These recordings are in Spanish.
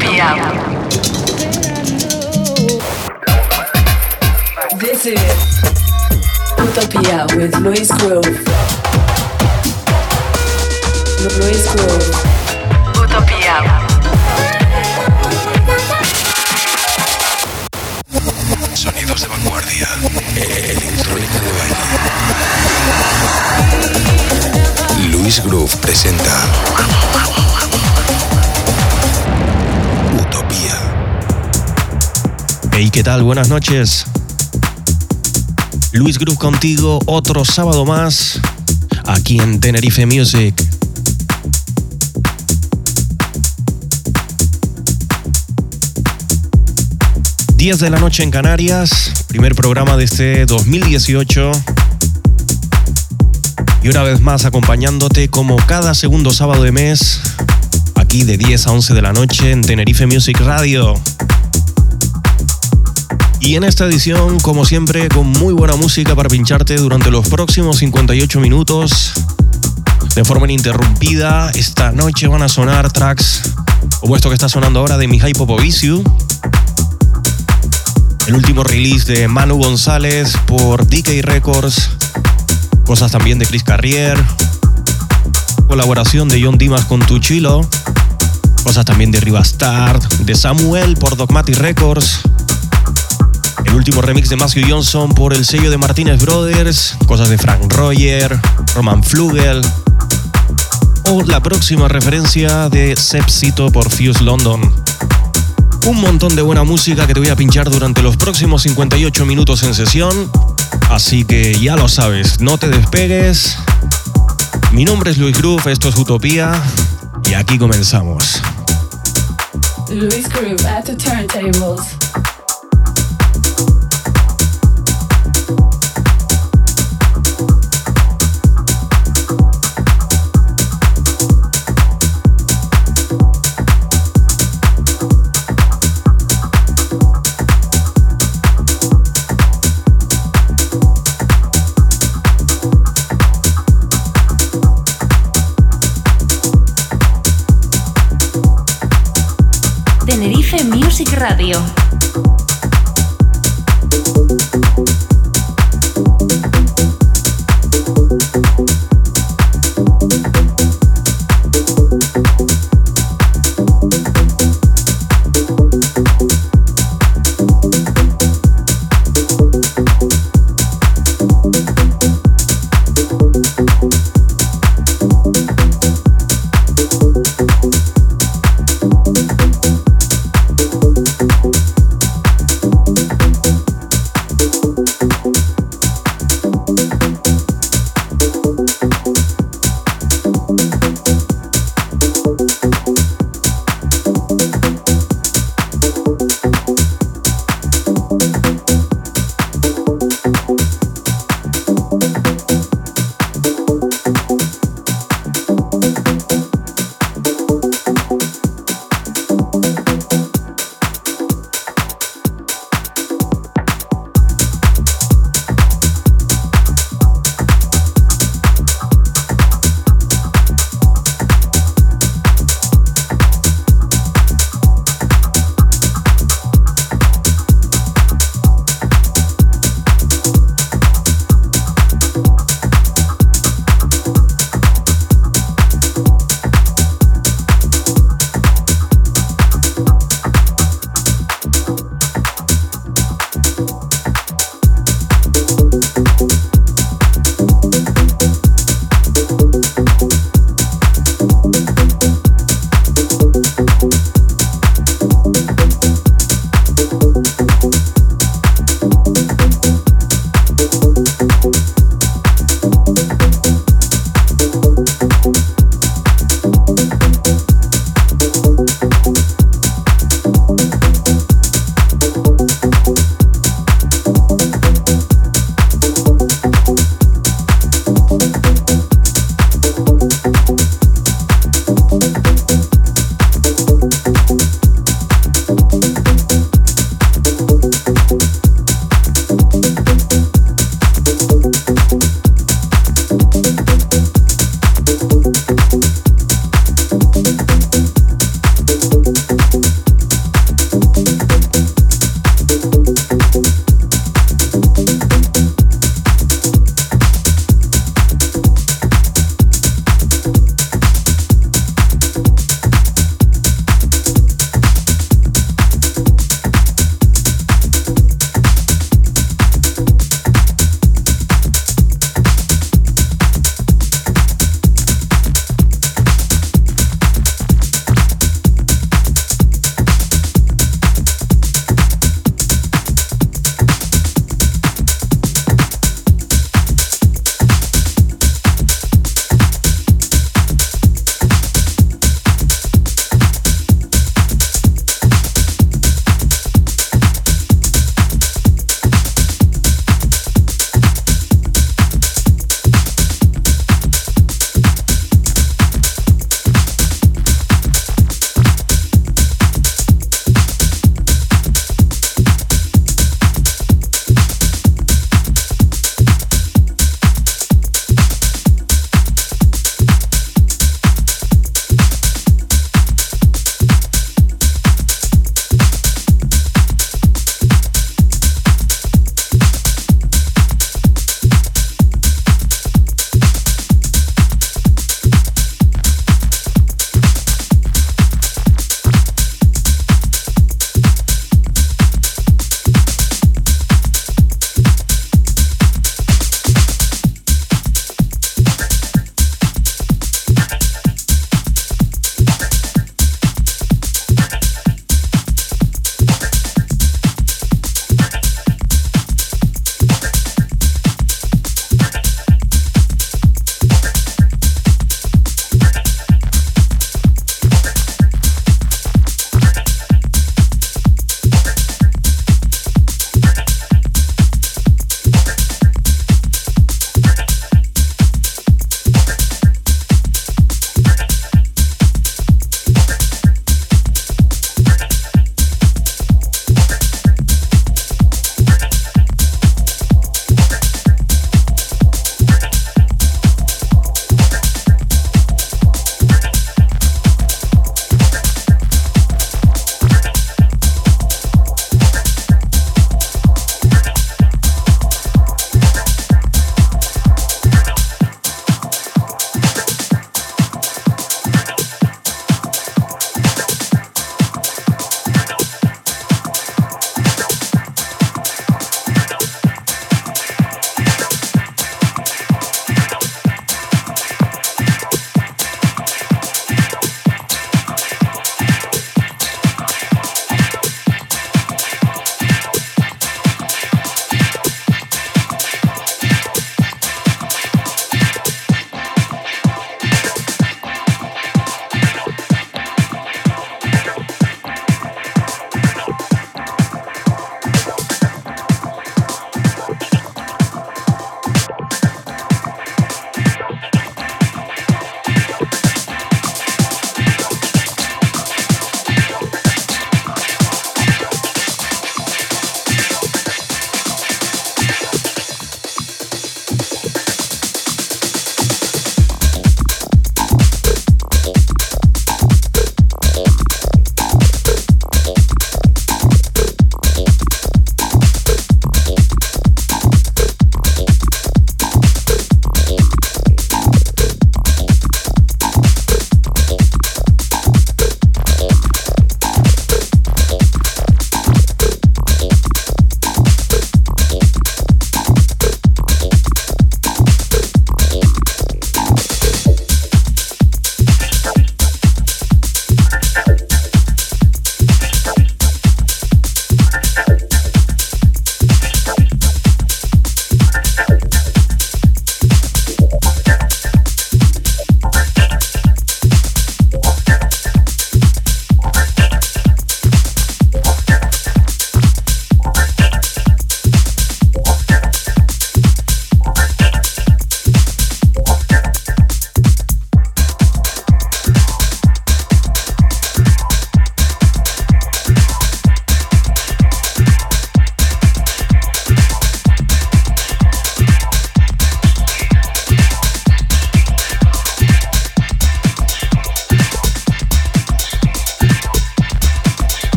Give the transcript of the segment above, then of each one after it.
Utopia. This is Utopia with Luis Grove. Luis Grove. Utopia. Sonidos de vanguardia. Electrónica de baile. Luis Groove presenta Hey, ¿qué tal? Buenas noches. Luis Groove contigo, otro sábado más, aquí en Tenerife Music. Días de la noche en Canarias, primer programa de este 2018. Y una vez más acompañándote como cada segundo sábado de mes, aquí de 10 a 11 de la noche en Tenerife Music Radio. Y en esta edición, como siempre, con muy buena música para pincharte durante los próximos 58 minutos. De forma ininterrumpida, esta noche van a sonar tracks como esto que está sonando ahora de Mihai Popoviciu. El último release de Manu González por DK Records. Cosas también de Chris Carrier. Colaboración de John Dimas con Tuchilo. Cosas también de Rivastard, de Samuel por Dogmatic Records. El último remix de Matthew Johnson por el sello de Martínez Brothers, cosas de Frank Roger, Roman Flugel, o la próxima referencia de Sepsito por Fuse London. Un montón de buena música que te voy a pinchar durante los próximos 58 minutos en sesión, así que ya lo sabes, no te despegues. Mi nombre es Luis Groove, esto es Utopía, y aquí comenzamos. Luis Groove at the turntables. Music Radio.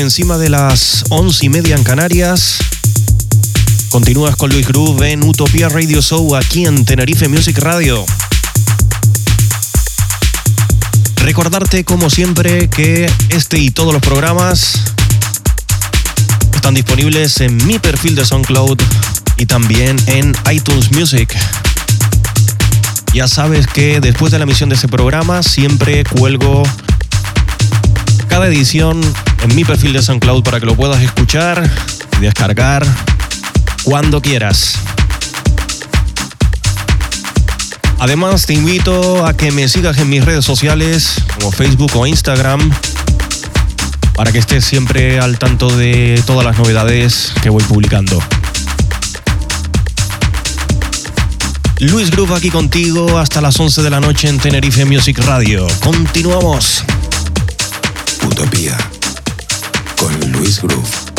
Encima de las once y media en Canarias. Continúas con Luis Groove en Utopía Radio Show aquí en Tenerife Music Radio. Recordarte como siempre que este y todos los programas están disponibles en mi perfil de SoundCloud y también en iTunes Music. Ya sabes que después de la emisión de ese programa siempre cuelgo cada edición en mi perfil de SoundCloud para que lo puedas escuchar y descargar cuando quieras. Además te invito a que me sigas en mis redes sociales como Facebook o Instagram para que estés siempre al tanto de todas las novedades que voy publicando. Luis Groove aquí contigo hasta las 11 de la noche en Tenerife Music Radio. Continuamos. Utopía con Luis Groove.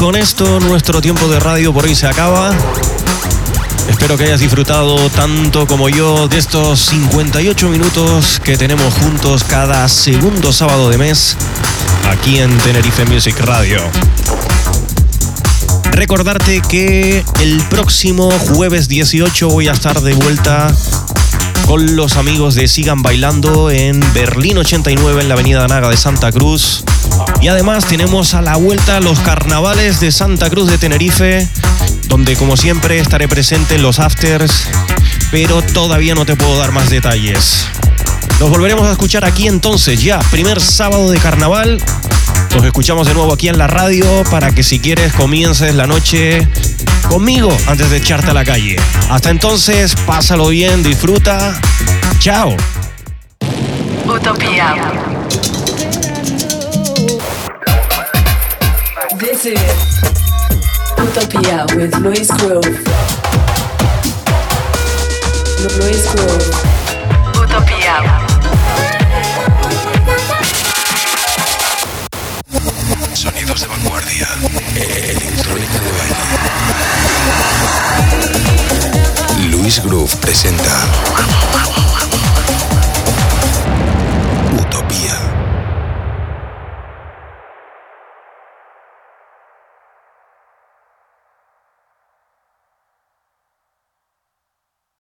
Con esto nuestro tiempo de radio por hoy se acaba. Espero que hayas disfrutado tanto como yo de estos 58 minutos que tenemos juntos cada segundo sábado de mes aquí en Tenerife Music Radio. Recordarte que el próximo jueves 18 voy a estar de vuelta con los amigos de Sigan Bailando en Berlín 89 en la avenida Naga de Santa Cruz. Y además tenemos a la vuelta los carnavales de Santa Cruz de Tenerife, donde como siempre estaré presente en los afters, pero todavía no te puedo dar más detalles. Nos volveremos a escuchar aquí entonces ya, primer sábado de carnaval. Nos escuchamos de nuevo aquí en la radio para que si quieres comiences la noche conmigo antes de echarte a la calle. Hasta entonces, pásalo bien, disfruta. Chao. Utopia. This is Utopia with Luis Groove. Luis Groove. Utopia. Sonidos de vanguardia. Electrónica de baile. Luis Groove presenta